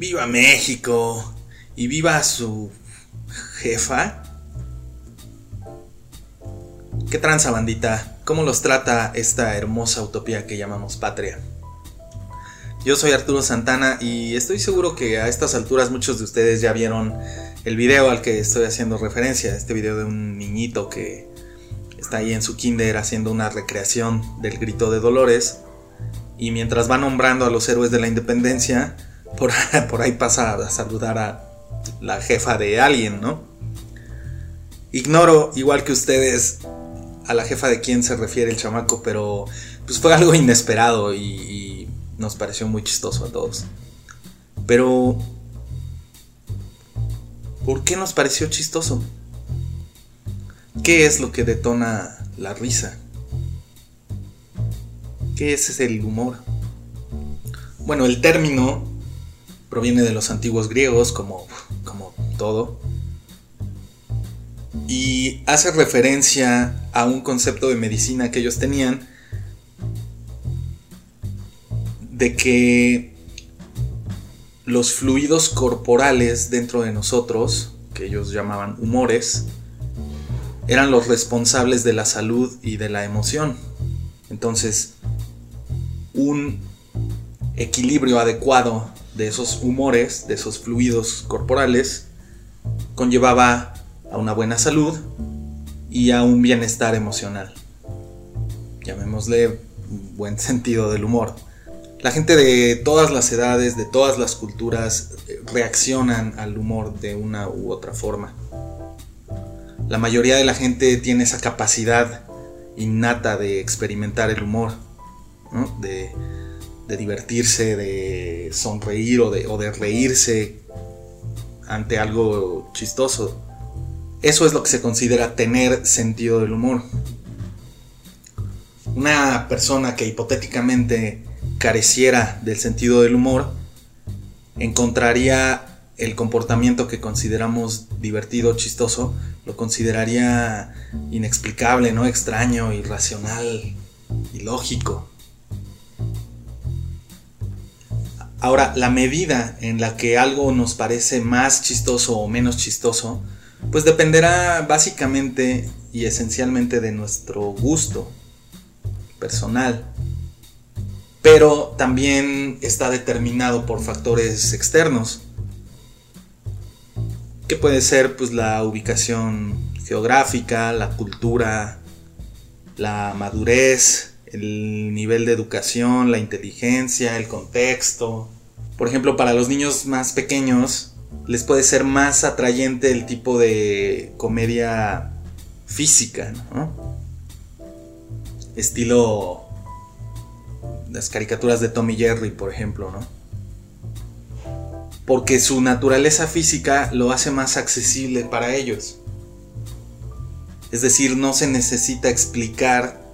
Viva México y viva su jefa. ¿Qué tranza bandita? ¿Cómo los trata esta hermosa utopía que llamamos patria? Yo soy Arturo Santana y estoy seguro que a estas alturas muchos de ustedes ya vieron el video al que estoy haciendo referencia, este video de un niñito que está ahí en su kinder haciendo una recreación del grito de Dolores y mientras va nombrando a los héroes de la independencia, por, por ahí pasa a saludar a la jefa de alguien, ¿no? Ignoro, igual que ustedes, a la jefa de quién se refiere el chamaco, pero pues fue algo inesperado y, y nos pareció muy chistoso a todos. Pero, ¿por qué nos pareció chistoso? ¿Qué es lo que detona la risa? ¿Qué es el humor? Bueno, el término proviene de los antiguos griegos, como, como todo, y hace referencia a un concepto de medicina que ellos tenían, de que los fluidos corporales dentro de nosotros, que ellos llamaban humores, eran los responsables de la salud y de la emoción. Entonces, un equilibrio adecuado de esos humores, de esos fluidos corporales, conllevaba a una buena salud y a un bienestar emocional. Llamémosle buen sentido del humor. La gente de todas las edades, de todas las culturas, eh, reaccionan al humor de una u otra forma. La mayoría de la gente tiene esa capacidad innata de experimentar el humor, de, de divertirse, de sonreír o de, reírse ante algo chistoso. Eso es lo que se considera tener sentido del humor. Una persona que hipotéticamente careciera del sentido del humor encontraría el comportamiento que consideramos divertido, chistoso, lo consideraría inexplicable, no extraño, irracional, ilógico. Ahora, la medida en la que algo nos parece más chistoso o menos chistoso, pues dependerá básicamente y esencialmente de nuestro gusto personal. Pero también está determinado por factores externos. Que puede ser pues la ubicación geográfica, la cultura, la madurez, el nivel de educación, la inteligencia, el contexto. Por ejemplo, para los niños más pequeños les puede ser más atrayente el tipo de comedia física, ¿no? Estilo las caricaturas de Tommy Jerry, por ejemplo, ¿no? Porque su naturaleza física lo hace más accesible para ellos. Es decir, no se necesita explicar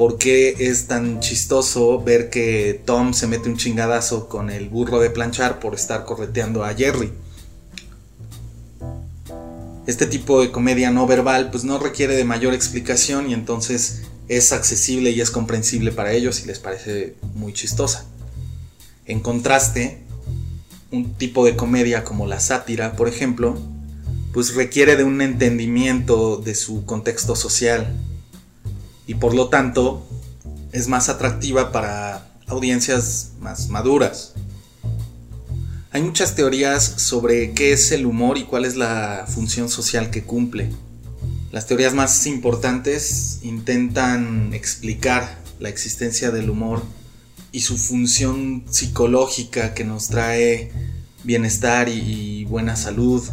por qué es tan chistoso ver que Tom se mete un chingadazo con el burro de planchar por estar correteando a Jerry. Este tipo de comedia no verbal pues no requiere de mayor explicación y entonces es accesible y es comprensible para ellos y les parece muy chistosa. En contraste, un tipo de comedia como la sátira, por ejemplo, pues requiere de un entendimiento de su contexto social y por lo tanto es más atractiva para audiencias más maduras. Hay muchas teorías sobre qué es el humor y cuál es la función social que cumple. Las teorías más importantes intentan explicar la existencia del humor y su función psicológica que nos trae bienestar y buena salud,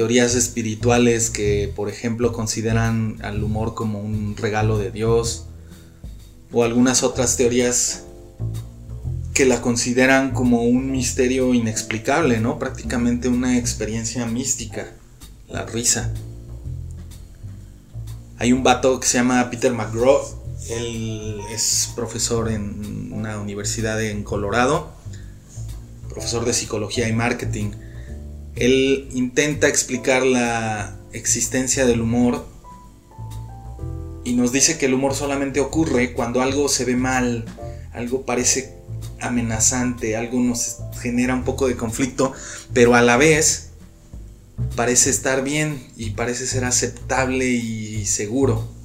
teorías espirituales que, por ejemplo, consideran al humor como un regalo de Dios, o algunas otras teorías que la consideran como un misterio inexplicable, ¿no? Prácticamente una experiencia mística, la risa. Hay un vato que se llama Peter McGraw, él es profesor en una universidad en Colorado, profesor de psicología y marketing él intenta explicar la existencia del humor y nos dice que el humor solamente ocurre cuando algo se ve mal, algo parece amenazante, algo nos genera un poco de conflicto, pero a la vez parece estar bien y parece ser aceptable y seguro.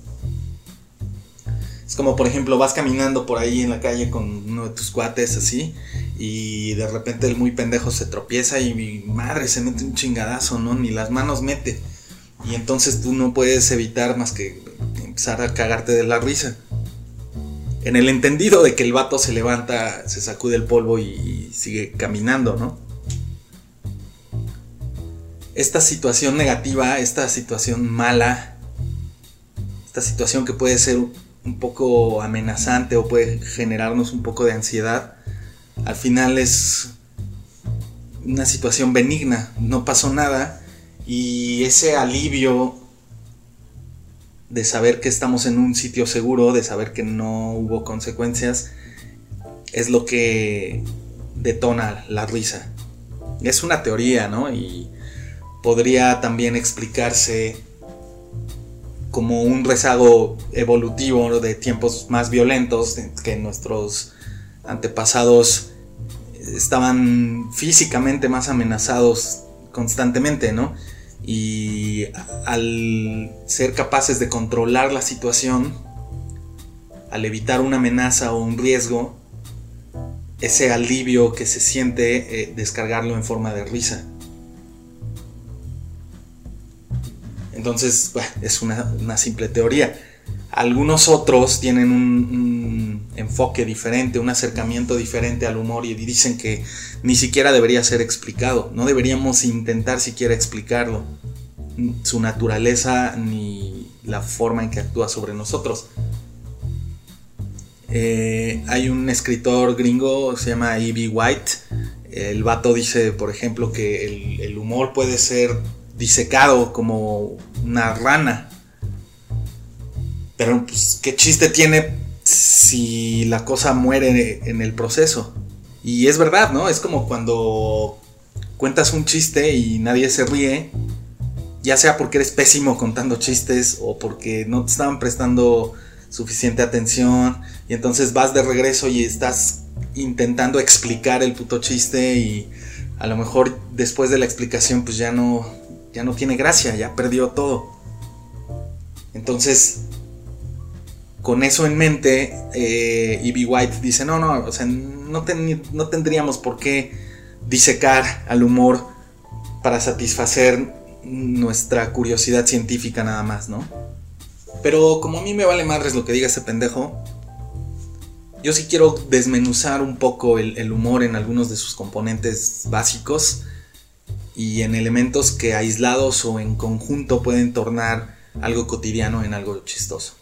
Es como por ejemplo vas caminando por ahí en la calle con uno de tus cuates así y de repente el muy pendejo se tropieza y mi madre se mete un chingadazo, ¿no? Ni las manos mete. Y entonces tú no puedes evitar más que empezar a cagarte de la risa. En el entendido de que el vato se levanta, se sacude el polvo y sigue caminando, ¿no? Esta situación negativa, esta situación mala, esta situación que puede ser un poco amenazante o puede generarnos un poco de ansiedad, al final es una situación benigna, no pasó nada y ese alivio de saber que estamos en un sitio seguro, de saber que no hubo consecuencias, es lo que detona la risa. Es una teoría, ¿no? Y podría también explicarse como un rezago evolutivo de tiempos más violentos que nuestros antepasados estaban físicamente más amenazados constantemente, ¿no? Y al ser capaces de controlar la situación, al evitar una amenaza o un riesgo, ese alivio que se siente, eh, descargarlo en forma de risa. Entonces, es una, simple teoría. Algunos otros tienen un, enfoque diferente, un acercamiento diferente al humor y dicen que ni siquiera debería ser explicado, no deberíamos intentar siquiera explicarlo, su naturaleza ni la forma en que actúa sobre nosotros. Eh, hay un escritor gringo, se llama E.B. White, el vato dice, por ejemplo, que el humor puede ser disecado como una rana. Pero pues, ¿qué chiste tiene si la cosa muere en el proceso? Y es verdad, ¿no? Es como cuando cuentas un chiste y nadie se ríe, ya sea porque eres pésimo contando chistes o porque no te estaban prestando suficiente atención y entonces vas de regreso y estás intentando explicar el puto chiste y a lo mejor después de la explicación pues ya no ya no tiene gracia, ya perdió todo. Entonces, con eso en mente, eh, E.B. White dice, no, no, o sea, no, no tendríamos por qué disecar al humor para satisfacer nuestra curiosidad científica nada más, ¿no? Pero como a mí me vale madres lo que diga ese pendejo, yo sí quiero desmenuzar un poco el humor en algunos de sus componentes básicos y en elementos que aislados o en conjunto pueden tornar algo cotidiano en algo chistoso.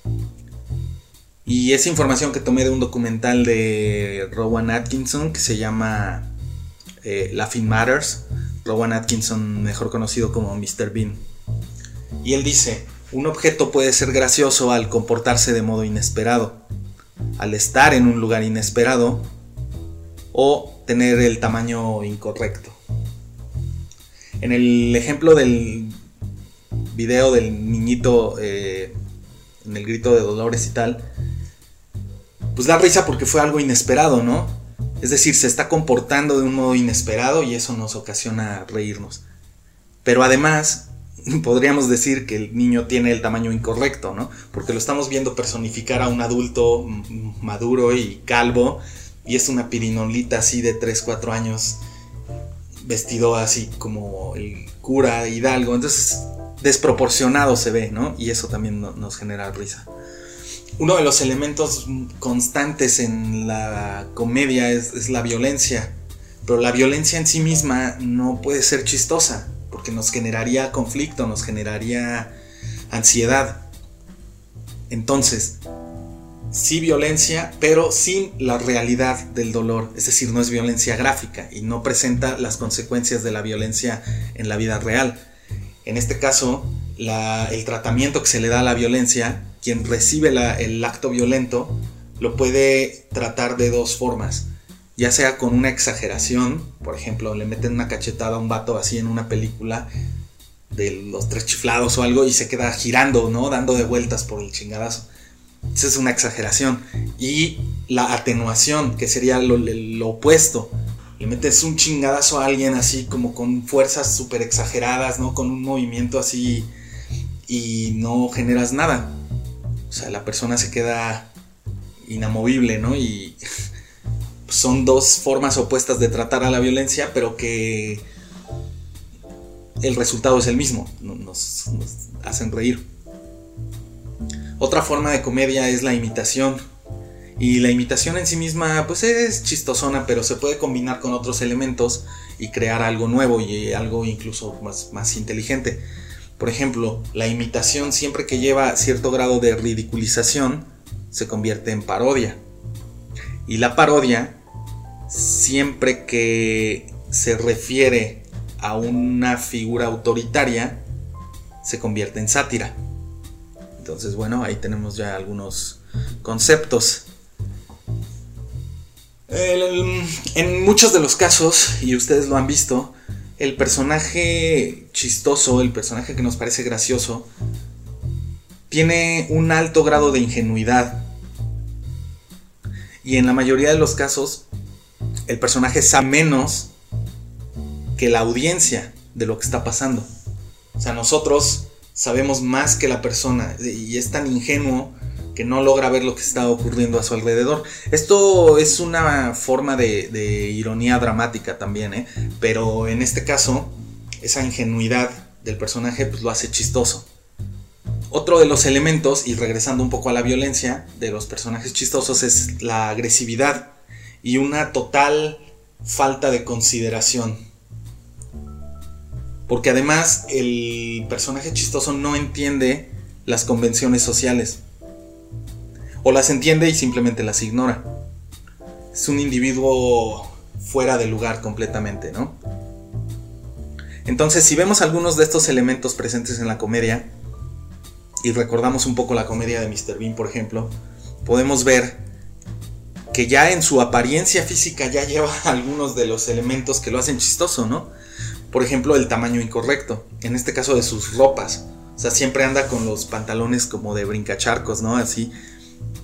Y esa información que tomé de un documental de Rowan Atkinson que se llama eh, Laughing Matters. Rowan Atkinson, mejor conocido como Mr. Bean. Y él dice, un objeto puede ser gracioso al comportarse de modo inesperado, al estar en un lugar inesperado o tener el tamaño incorrecto. En el ejemplo del video del niñito eh, en el grito de dolores y tal, pues da risa porque fue algo inesperado, ¿no? Es decir, se está comportando de un modo inesperado y eso nos ocasiona reírnos. Pero además, podríamos decir que el niño tiene el tamaño incorrecto, ¿no? Porque lo estamos viendo personificar a un adulto maduro y calvo y es una pirinolita así de 3, 4 años vestido así como el cura Hidalgo, entonces desproporcionado se ve, ¿no? Y eso también nos genera risa. Uno de los elementos constantes en la comedia es, la violencia, pero la violencia en sí misma no puede ser chistosa, porque nos generaría conflicto, nos generaría ansiedad. Entonces, sí violencia, pero sin la realidad del dolor. Es decir, no es violencia gráfica y no presenta las consecuencias de la violencia en la vida real. En este caso, el tratamiento que se le da a la violencia, quien recibe el acto violento, lo puede tratar de dos formas. Ya sea con una exageración, por ejemplo, le meten una cachetada a un vato así en una película de los tres chiflados o algo y se queda girando, ¿no? Dando de vueltas por el chingadazo esa es una exageración. Y la atenuación, que sería lo, opuesto. Le metes un chingadazo a alguien así como con fuerzas súper exageradas, ¿no? Con un movimiento así y no generas nada. O sea, la persona se queda inamovible, ¿no? Y son dos formas opuestas de tratar a la violencia, pero que el resultado es el mismo, nos, hacen reír. Otra forma de comedia es la imitación. Y la imitación en sí misma pues es chistosona, pero se puede combinar con otros elementos y crear algo nuevo y algo incluso más, más inteligente. Por ejemplo, la imitación siempre que lleva cierto grado de ridiculización se convierte en parodia. Y la parodia siempre que se refiere a una figura autoritaria, se convierte en sátira. Entonces, bueno, ahí tenemos ya algunos conceptos. en muchos de los casos, y ustedes lo han visto, el personaje chistoso, el personaje que nos parece gracioso, tiene un alto grado de ingenuidad. Y en la mayoría de los casos, el personaje sabe menos que la audiencia de lo que está pasando. O sea, nosotros sabemos más que la persona y es tan ingenuo que no logra ver lo que está ocurriendo a su alrededor. Esto es una forma de, ironía dramática también, ¿eh? pero en este caso, esa ingenuidad del personaje pues, lo hace chistoso. Otro de los elementos, y regresando un poco a la violencia de los personajes chistosos, es la agresividad y una total falta de consideración. Porque además el personaje chistoso no entiende las convenciones sociales. O las entiende y simplemente las ignora. Es un individuo fuera de lugar completamente, ¿no? Entonces, si vemos algunos de estos elementos presentes en la comedia, y recordamos un poco la comedia de Mr. Bean, por ejemplo, podemos ver que ya en su apariencia física ya lleva algunos de los elementos que lo hacen chistoso, ¿no? Por ejemplo, el tamaño incorrecto, en este caso de sus ropas. O sea, siempre anda con los pantalones como de brincacharcos, ¿no? Así.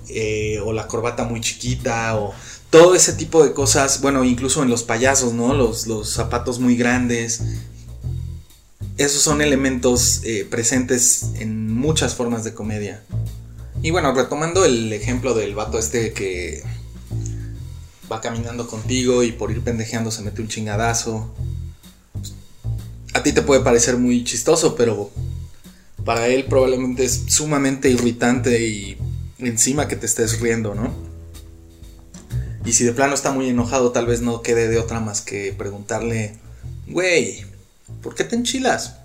Eh, o la corbata muy chiquita, o todo ese tipo de cosas. Bueno, incluso en los payasos, ¿no? Los, los zapatos muy grandes. Esos son elementos eh, presentes en muchas formas de comedia. Y bueno, retomando el ejemplo del vato este que va caminando contigo y por ir pendejeando se mete un chingadazo a ti te puede parecer muy chistoso, pero para él probablemente es sumamente irritante y encima que te estés riendo, ¿no? Y si de plano está muy enojado, tal vez no quede de otra más que preguntarle, güey, ¿por qué te enchilas?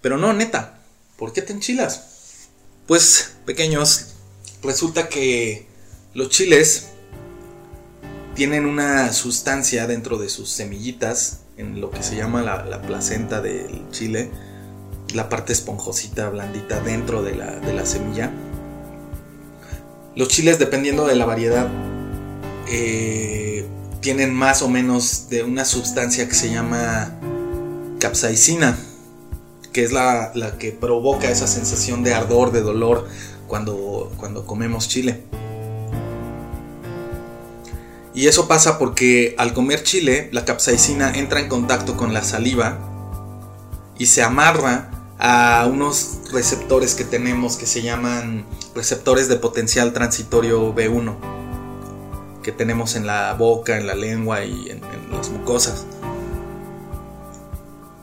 Pero no, neta, ¿por qué te enchilas? Pues, pequeños, resulta que los chiles tienen una sustancia dentro de sus semillitas en lo que se llama la, placenta del chile, la parte esponjosita, blandita dentro de la, semilla. Los chiles, dependiendo de la variedad, eh, tienen más o menos de una sustancia que se llama capsaicina, que es la, que provoca esa sensación de ardor, de dolor cuando, cuando comemos chile. Y eso pasa porque al comer chile, la capsaicina entra en contacto con la saliva y se amarra a unos receptores que tenemos que se llaman receptores de potencial transitorio B1, que tenemos en la boca, en la lengua y en, las mucosas.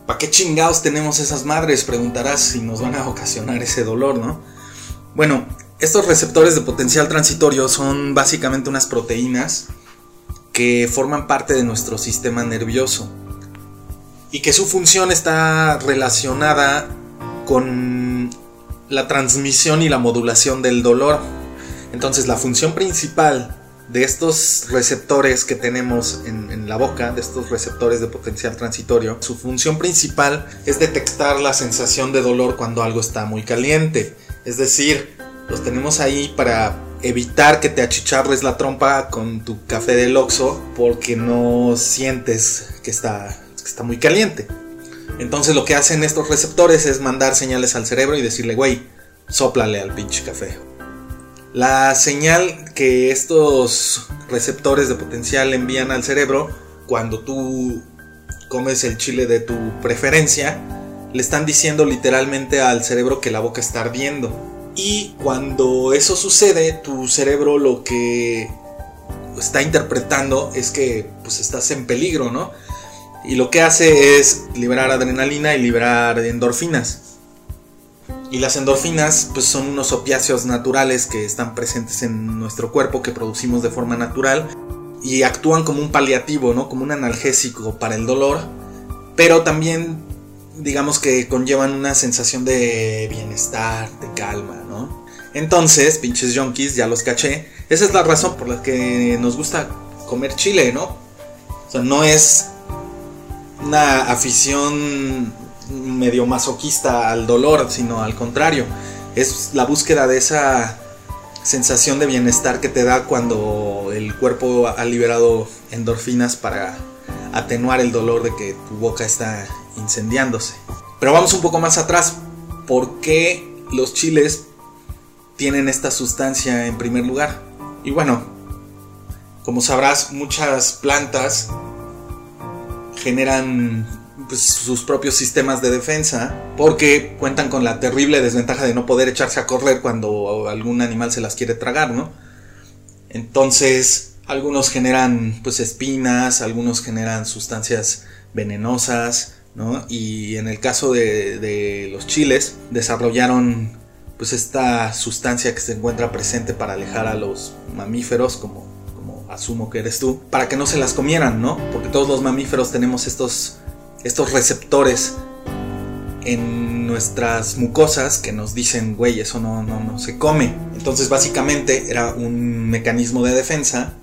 ¿Para qué chingados tenemos esas madres? Preguntarás si nos van a ocasionar ese dolor, ¿no? Bueno, estos receptores de potencial transitorio son básicamente unas proteínas que forman parte de nuestro sistema nervioso y que su función está relacionada con la transmisión y la modulación del dolor. Entonces la función principal de estos receptores que tenemos en, la boca, de estos receptores de potencial transitorio, su función principal es detectar la sensación de dolor cuando algo está muy caliente. Es decir, los tenemos ahí para evitar que te achicharres la trompa con tu café del Oxxo porque no sientes que está, está muy caliente. Entonces lo que hacen estos receptores es mandar señales al cerebro y decirle, güey, soplale al pinche café. La señal que estos receptores de potencial envían al cerebro cuando tú comes el chile de tu preferencia, le están diciendo literalmente al cerebro que la boca está ardiendo. Y cuando eso sucede, tu cerebro lo que está interpretando es que pues estás en peligro, ¿no? Y lo que hace es liberar adrenalina y liberar endorfinas. Y las endorfinas pues son unos opiáceos naturales que están presentes en nuestro cuerpo que producimos de forma natural y actúan como un paliativo, ¿no? Como un analgésico para el dolor, pero también digamos que conllevan una sensación de bienestar, de calma, ¿no? Entonces, pinches junkies, ya los caché, esa es la razón por la que nos gusta comer chile, ¿no? O sea, no es una afición medio masoquista al dolor, sino al contrario. Es la búsqueda de esa sensación de bienestar que te da cuando el cuerpo ha liberado endorfinas para atenuar el dolor de que tu boca está incendiándose. Pero vamos un poco más atrás. ¿Por qué los chiles tienen esta sustancia en primer lugar? Y bueno, como sabrás, muchas plantas generan pues, sus propios sistemas de defensa porque cuentan con la terrible desventaja de no poder echarse a correr cuando algún animal se las quiere tragar, ¿no? Entonces, algunos generan pues espinas, algunos generan sustancias venenosas, ¿no? Y en el caso de, los chiles, desarrollaron pues esta sustancia que se encuentra presente para alejar a los mamíferos como asumo que eres tú, para que no se las comieran, ¿no? Porque todos los mamíferos tenemos estos, estos receptores en nuestras mucosas que nos dicen, güey, eso no, no, no se come. Entonces básicamente era un mecanismo de defensa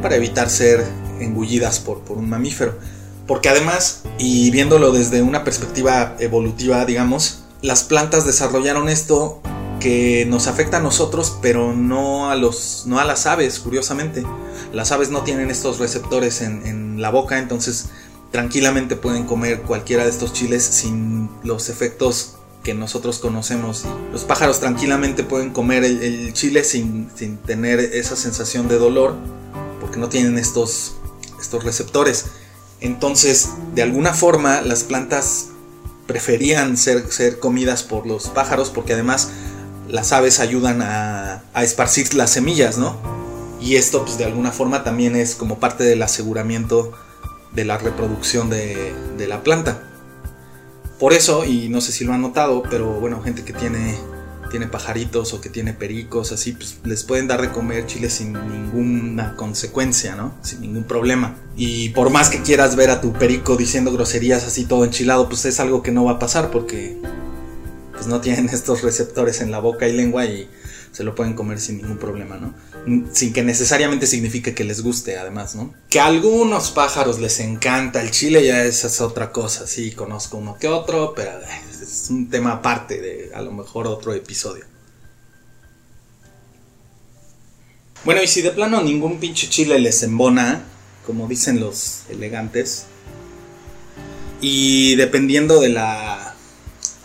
para evitar ser engullidas por, por un mamífero. Porque además, y viéndolo desde una perspectiva evolutiva, digamos, las plantas desarrollaron esto que nos afecta a nosotros, pero no a, los, no a las aves, curiosamente. Las aves no tienen estos receptores en, la boca, entonces tranquilamente pueden comer cualquiera de estos chiles sin los efectos que nosotros conocemos. Los pájaros tranquilamente pueden comer el, chile sin, sin, tener esa sensación de dolor, porque no tienen estos, estos receptores. Entonces, de alguna forma, las plantas preferían ser, ser comidas por los pájaros, porque además las aves ayudan a, esparcir las semillas, ¿no? Y esto pues de alguna forma también es como parte del aseguramiento de la reproducción de, de la planta. Por eso, y no sé si lo han notado, pero bueno, gente que tiene, tiene pajaritos o que tiene pericos, así, pues les pueden dar de comer chile sin ninguna consecuencia, ¿no? Sin ningún problema. Y por más que quieras ver a tu perico diciendo groserías así todo enchilado, pues es algo que no va a pasar porque pues no tienen estos receptores en la boca y lengua y se lo pueden comer sin ningún problema, ¿no? Sin que necesariamente signifique que les guste, además, ¿no? Que a algunos pájaros les encanta el chile, ya esa es otra cosa, sí, conozco uno que otro, pero es un tema aparte de a lo mejor otro episodio. Bueno, y si de plano ningún pinche chile les embona, como dicen los elegantes, y dependiendo de la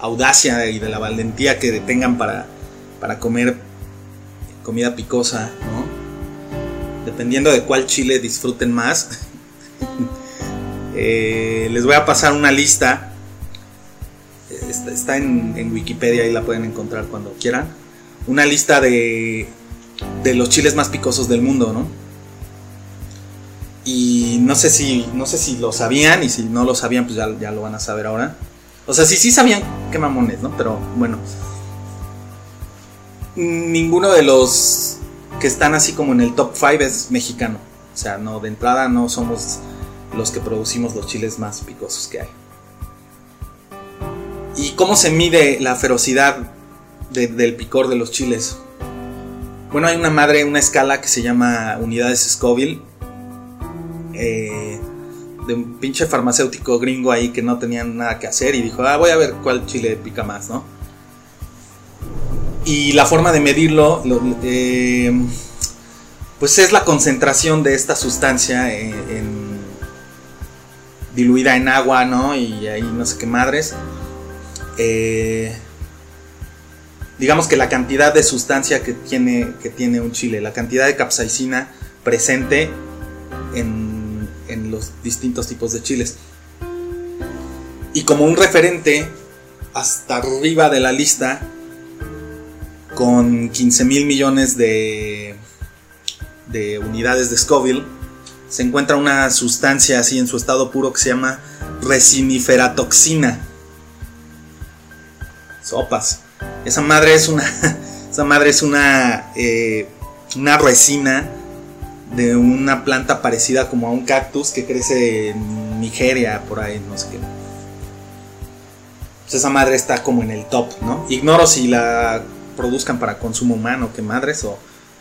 audacia y de la valentía que tengan para, para comer comida picosa, ¿no? Dependiendo de cuál chile disfruten más. Eh, les voy a pasar una lista. Está, en, Wikipedia y la pueden encontrar cuando quieran. Una lista de, de los chiles más picosos del mundo, ¿no? Y no sé si, no sé si lo sabían y si no lo sabían, pues ya, ya lo van a saber ahora. O sea, sí, sí sabían qué mamones, ¿no? Pero bueno. Ninguno de los que están así como en el top 5 es mexicano. O sea, no, de entrada no somos los que producimos los chiles más picosos que hay. ¿Y cómo se mide la ferocidad del picor de los chiles? Bueno, hay una madre, una escala que se llama unidades Scoville. Eh, de un pinche farmacéutico gringo ahí que no tenían nada que hacer y dijo, ah, voy a ver cuál chile pica más, ¿no? Y la forma de medirlo, eh, pues es la concentración de esta sustancia diluida en agua, ¿no? Y ahí no sé qué madres. Eh, digamos que la cantidad de sustancia que tiene, que tiene un chile, la cantidad de capsaicina presente en, en los distintos tipos de chiles. Y como un referente, hasta arriba de la lista, con 15 mil millones de, de unidades de Scoville, se encuentra una sustancia así en su estado puro que se llama resiniferatoxina. Sopas. Esa madre es una. Esa madre es una. Eh, una resina de una planta parecida como a un cactus que crece en Nigeria, por ahí, no sé qué. Pues esa madre está como en el top, ¿no? Ignoro si la produzcan para consumo humano, que madres, o,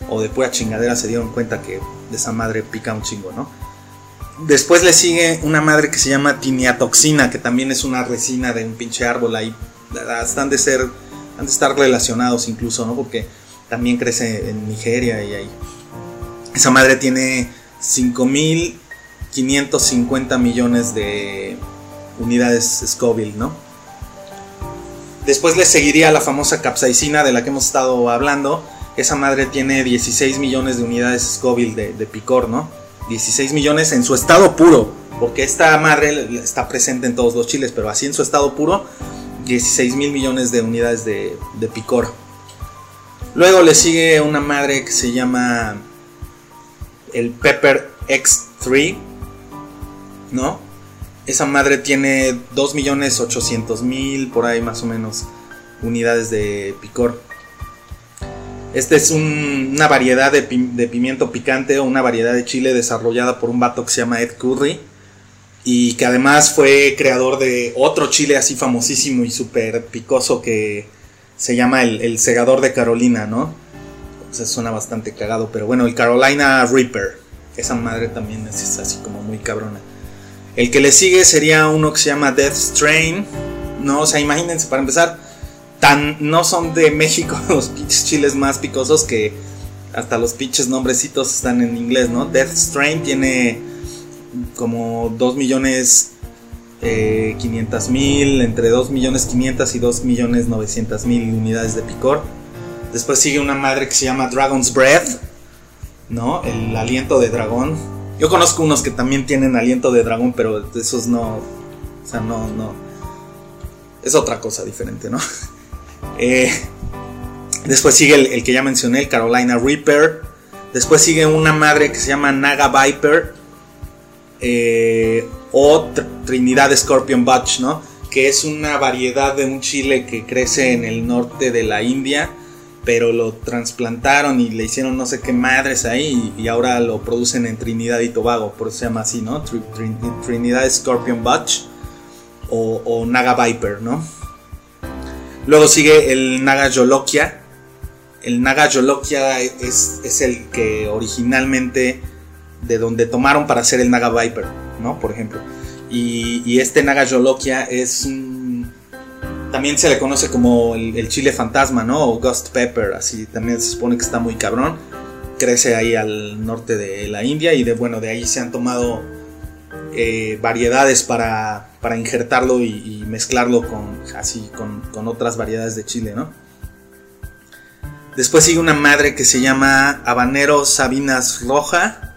o de pura chingadera se dieron cuenta que de esa madre pica un chingo, ¿no? Después le sigue una madre que se llama tiniatoxina, que también es una resina de un pinche árbol ahí. Están de ser, han de estar relacionados incluso, ¿no? Porque también crece en Nigeria y ahí. Esa madre tiene 5.550 millones de unidades Scoville, ¿no? Después le seguiría la famosa capsaicina de la que hemos estado hablando. Esa madre tiene 16 millones de unidades Scoville de, picor, ¿no? 16 millones en su estado puro, porque esta madre está presente en todos los chiles, pero así en su estado puro, 16 mil millones de unidades de, de picor. Luego le sigue una madre que se llama el Pepper X3, ¿no? Esa madre tiene 2.800.000 por ahí más o menos unidades de picor. Este es una variedad de, pimiento picante o una variedad de chile desarrollada por un vato que se llama Ed Curry y que además fue creador de otro chile así famosísimo y súper picoso que se llama el, el segador de Carolina, ¿no? Se suena bastante cagado, pero bueno, el Carolina Reaper. Esa madre también es, así como muy cabrona. El que le sigue sería uno que se llama Death Strain. No, o sea, imagínense, para empezar, tan no son de México los pinches chiles más picosos que hasta los pinches nombrecitos están en inglés, ¿no? Death Strain tiene como 2 millones eh, 500 mil, entre 2 millones 500 y 2 millones 900 mil unidades de picor. Después sigue una madre que se llama Dragon's Breath, ¿no? El aliento de dragón. Yo conozco unos que también tienen aliento de dragón, pero esos no. O sea, no, no. Es otra cosa diferente, ¿no? Eh, después sigue el, que ya mencioné, el Carolina Reaper. Después sigue una madre que se llama Naga Viper. Eh, o Trinidad Scorpion Butch, ¿no? Que es una variedad de un chile que crece en el norte de la India pero lo trasplantaron y le hicieron no sé qué madres ahí y, ahora lo producen en Trinidad y Tobago, por eso se llama así, ¿no? Trinidad Scorpion Butch o, Naga Viper, ¿no? Luego sigue el Naga Yolokia. El Naga Yolokia es, es el que originalmente de donde tomaron para hacer el Naga Viper, ¿no? Por ejemplo. Y, y este Naga Yolokia es un también se le conoce como el, chile fantasma, ¿no? O Ghost Pepper, así también se supone que está muy cabrón. Crece ahí al norte de la India y de bueno, de ahí se han tomado eh, variedades para, para injertarlo y, mezclarlo con así con, con, otras variedades de chile, ¿no? Después sigue una madre que se llama Habanero Sabinas Roja.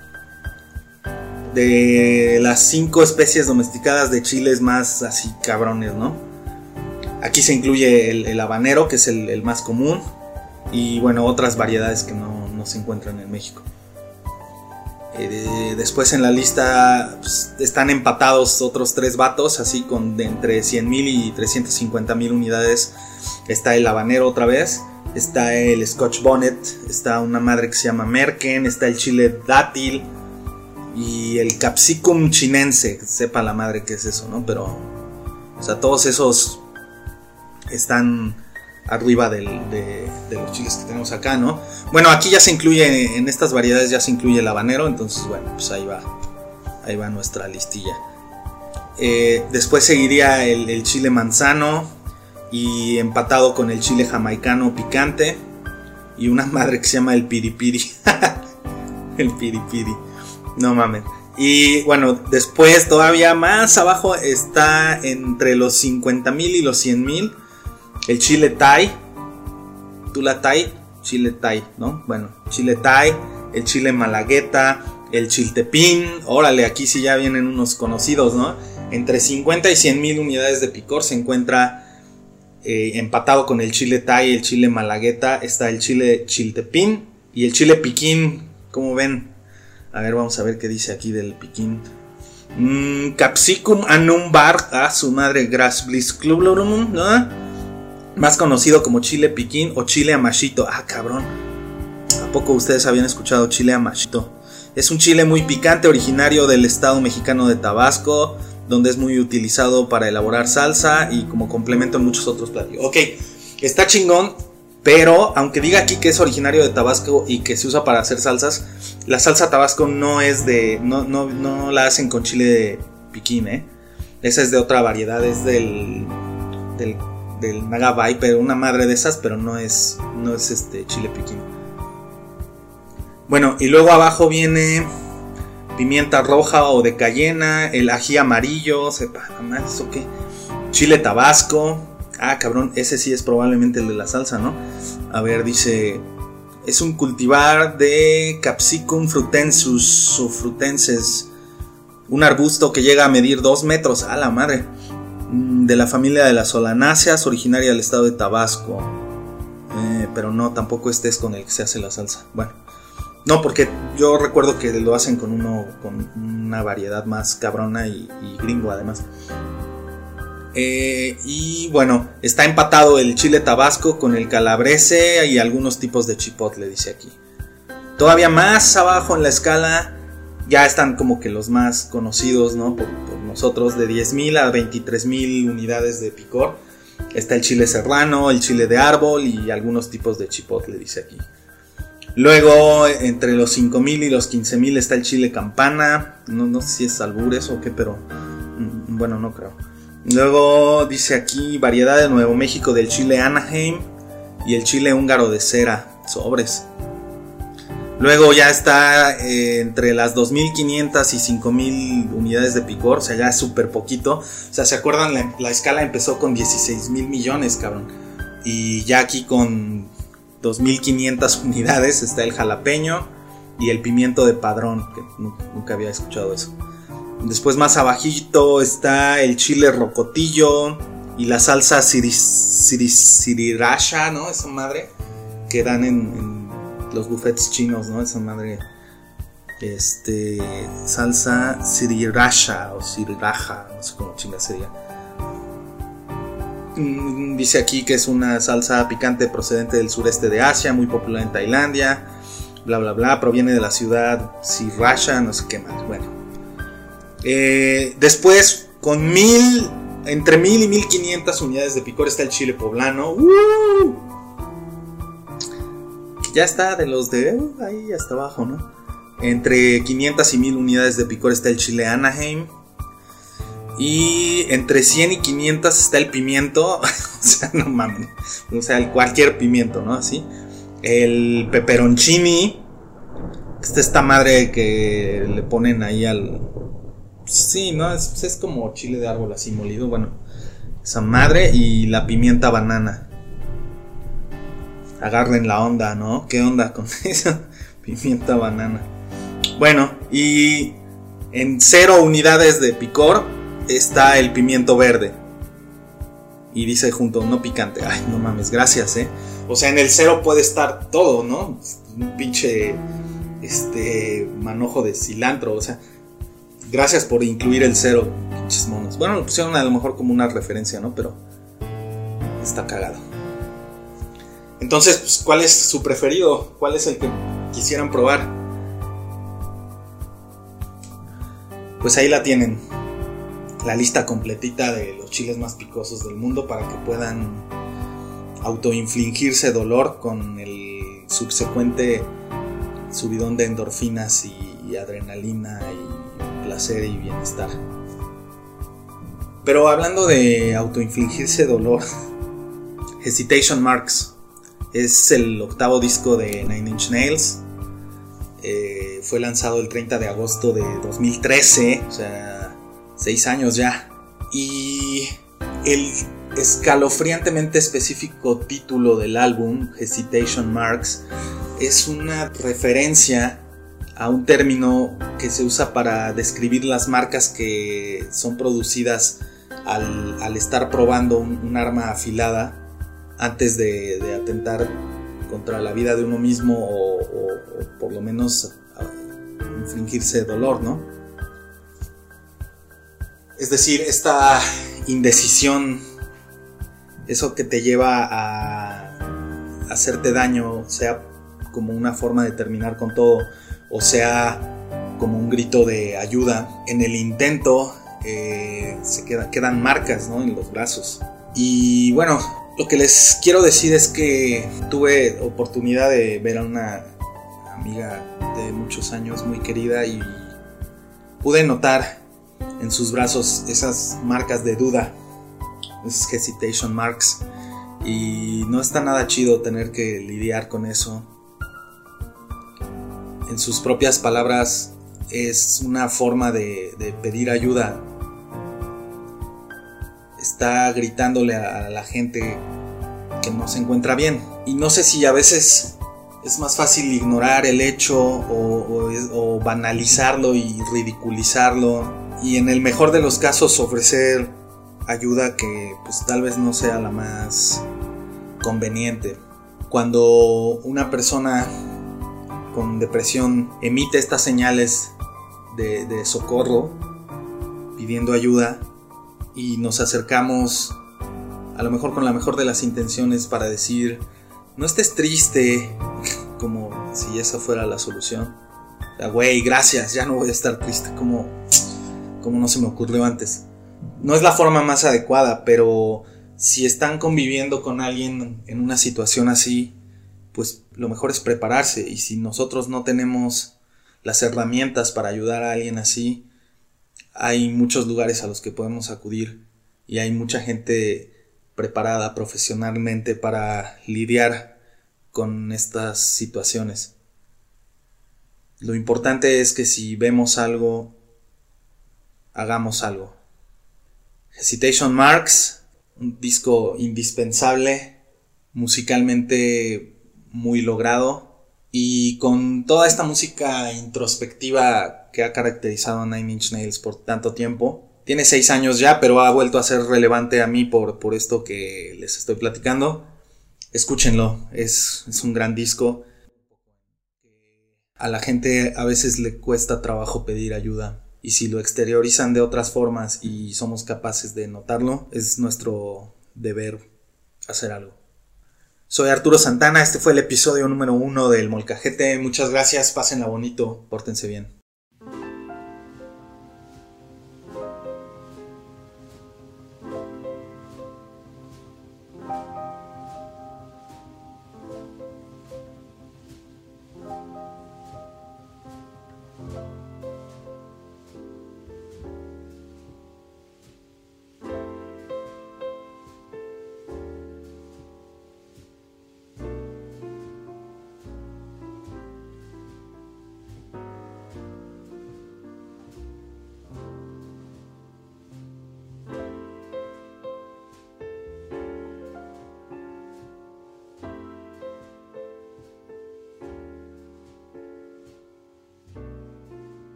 De las cinco especies domesticadas de chiles más así cabrones, ¿no? Aquí se incluye el, habanero, que es el, más común, y bueno, otras variedades que no, se encuentran en México. Eh, después en la lista pues, están empatados otros tres vatos, así con entre 100.000 y 350.000 unidades. Está el habanero otra vez, está el Scotch Bonnet, está una madre que se llama Merken, está el chile dátil y el Capsicum chinense, sepa la madre que es eso, ¿no? Pero, o sea, todos esos están arriba de, los chiles que tenemos acá, ¿no? Bueno, aquí ya se incluye, en estas variedades ya se incluye el habanero, entonces bueno, pues ahí va, ahí va nuestra listilla. Eh, después seguiría el, chile manzano y empatado con el chile jamaicano picante y una madre que se llama el piripiri. el piripiri. No mames. Y bueno, después todavía más abajo está entre los 50 mil y los 100 mil el chile Thai, tú la Thai, chile Thai, ¿no? Bueno, chile Thai, el chile Malagueta, el chiltepín, órale, aquí sí ya vienen unos conocidos, ¿no? Entre 50 y 100 mil unidades de picor se encuentra eh, empatado con el chile Thai, el chile Malagueta, está el chile chiltepín y el chile piquín, como ven. A ver, vamos a ver qué dice aquí del piquín. Mm, Capsicum anumbar, a su madre Grass Bliss ¿no? Más conocido como chile piquín o chile amachito. Ah, cabrón. ¿A poco ustedes habían escuchado chile amachito? Es un chile muy picante originario del estado mexicano de Tabasco, donde es muy utilizado para elaborar salsa y como complemento en muchos otros platillos. Ok, está chingón, pero aunque diga aquí que es originario de Tabasco y que se usa para hacer salsas, la salsa Tabasco no es de. no, no, no la hacen con chile de piquín, ¿eh? Esa es de otra variedad, es del. del, del Nagabay, pero una madre de esas, pero no es. no es este chile piquín. Bueno, y luego abajo viene pimienta roja o de cayena, el ají amarillo, sepa, más eso qué. Chile tabasco. Ah, cabrón, ese sí es probablemente el de la salsa, ¿no? A ver, dice. Es un cultivar de Capsicum frutensus o frutenses. Un arbusto que llega a medir 2 metros. A la madre. Mm, de la familia de las solanáceas, originaria del estado de Tabasco. Eh, pero no, tampoco este es con el que se hace la salsa. Bueno. No, porque yo recuerdo que lo hacen con uno con una variedad más cabrona y, gringo además. Eh, y bueno, está empatado el chile tabasco con el calabrese y algunos tipos de chipotle, dice aquí. Todavía más abajo en la escala ya están como que los más conocidos, ¿no? Por, nosotros, de 10.000 a 23.000 unidades de picor. Está el chile serrano, el chile de árbol y algunos tipos de chipotle, dice aquí. Luego, entre los 5.000 y los 15.000 está el chile campana. No, no sé si es albures o qué, pero mm, bueno, no creo. Luego dice aquí variedad de Nuevo México del chile Anaheim y el chile húngaro de cera, sobres. Luego ya está eh, entre las 2.500 y 5.000 unidades de picor, o sea, ya es súper poquito. O sea, ¿se acuerdan? La, la escala empezó con 16.000 millones, cabrón. Y ya aquí con 2.500 unidades está el jalapeño y el pimiento de padrón, que nunca había escuchado eso. Después más abajito está el chile rocotillo y la salsa sirirasha, ¿no? Esa madre que dan en, los buffets chinos, ¿no? Esa madre. Este. Salsa sirirasha o siriraja, no sé cómo chinga sería Mm, dice aquí que es una salsa picante procedente del sureste de Asia, muy popular en Tailandia. Bla, bla, bla. Proviene de la ciudad Sriracha, no sé qué más. Bueno. Eh, después, con mil, entre mil y mil quinientas unidades de picor está el chile poblano. Ya está de los de uh, ahí hasta abajo, ¿no? Entre 500 y 1000 unidades de picor está el chile Anaheim. Y entre 100 y 500 está el pimiento. o sea, no mames. O sea, cualquier pimiento, ¿no? Así. El peperoncini. Esta esta madre que le ponen ahí al. Sí, ¿no? Es, es como chile de árbol así molido. Bueno, esa madre y la pimienta banana. Agarren la onda, ¿no? ¿Qué onda con esa pimienta banana? Bueno, y en cero unidades de picor está el pimiento verde. Y dice junto, no picante. Ay, no mames, gracias, ¿eh? O sea, en el cero puede estar todo, ¿no? Un pinche este manojo de cilantro, o sea, gracias por incluir el cero, pinches monos. Bueno, lo pusieron a lo mejor como una referencia, ¿no? Pero está cagado. Entonces, pues, ¿cuál es su preferido? ¿Cuál es el que quisieran probar? Pues ahí la tienen la lista completita de los chiles más picosos del mundo para que puedan autoinfligirse dolor con el subsecuente subidón de endorfinas y, adrenalina y placer y bienestar. Pero hablando de autoinfligirse dolor, Hesitation Marks es el octavo disco de Nine Inch Nails. Eh, fue lanzado el 30 de agosto de 2013, o sea, seis años ya. Y el escalofriantemente específico título del álbum, Hesitation Marks, es una referencia a un término que se usa para describir las marcas que son producidas al, estar probando un, arma afilada antes de, atentar contra la vida de uno mismo o, por lo menos infringirse dolor, ¿no? Es decir, esta indecisión, eso que te lleva a hacerte daño, sea como una forma de terminar con todo, o sea como un grito de ayuda, en el intento eh, se quedan marcas ¿no? en los brazos. Y bueno, lo que les quiero decir es que tuve oportunidad de ver a una amiga de muchos años muy querida y pude notar en sus brazos esas marcas de duda, esas hesitation marks. Y no está nada chido tener que lidiar con eso. En sus propias palabras es una forma de, de pedir ayuda está gritándole a, la gente que no se encuentra bien. Y no sé si a veces es más fácil ignorar el hecho o, banalizarlo y ridiculizarlo. Y en el mejor de los casos ofrecer ayuda que pues tal vez no sea la más conveniente. Cuando una persona con depresión emite estas señales de socorro pidiendo ayuda, y nos acercamos a lo mejor con la mejor de las intenciones para decir, no estés triste, como si esa fuera la solución. O güey, gracias, ya no voy a estar triste, como, como no se me ocurrió antes. No es la forma más adecuada, pero si están conviviendo con alguien en una situación así, pues lo mejor es prepararse. Y si nosotros no tenemos las herramientas para ayudar a alguien así, hay muchos lugares a los que podemos acudir y hay mucha gente preparada profesionalmente para lidiar con estas situaciones. Lo importante es que si vemos algo, hagamos algo. Hesitation Marks, un disco indispensable, musicalmente muy logrado y con toda esta música introspectiva que ha caracterizado a Nine Inch Nails por tanto tiempo. Tiene seis años ya, pero ha vuelto a ser relevante a mí por, por esto que les estoy platicando. Escúchenlo, es, es un gran disco. A la gente a veces le cuesta trabajo pedir ayuda y si lo exteriorizan de otras formas y somos capaces de notarlo, es nuestro deber hacer algo. Soy Arturo Santana, este fue el episodio número uno del Molcajete. Muchas gracias, pásenla bonito, pórtense bien.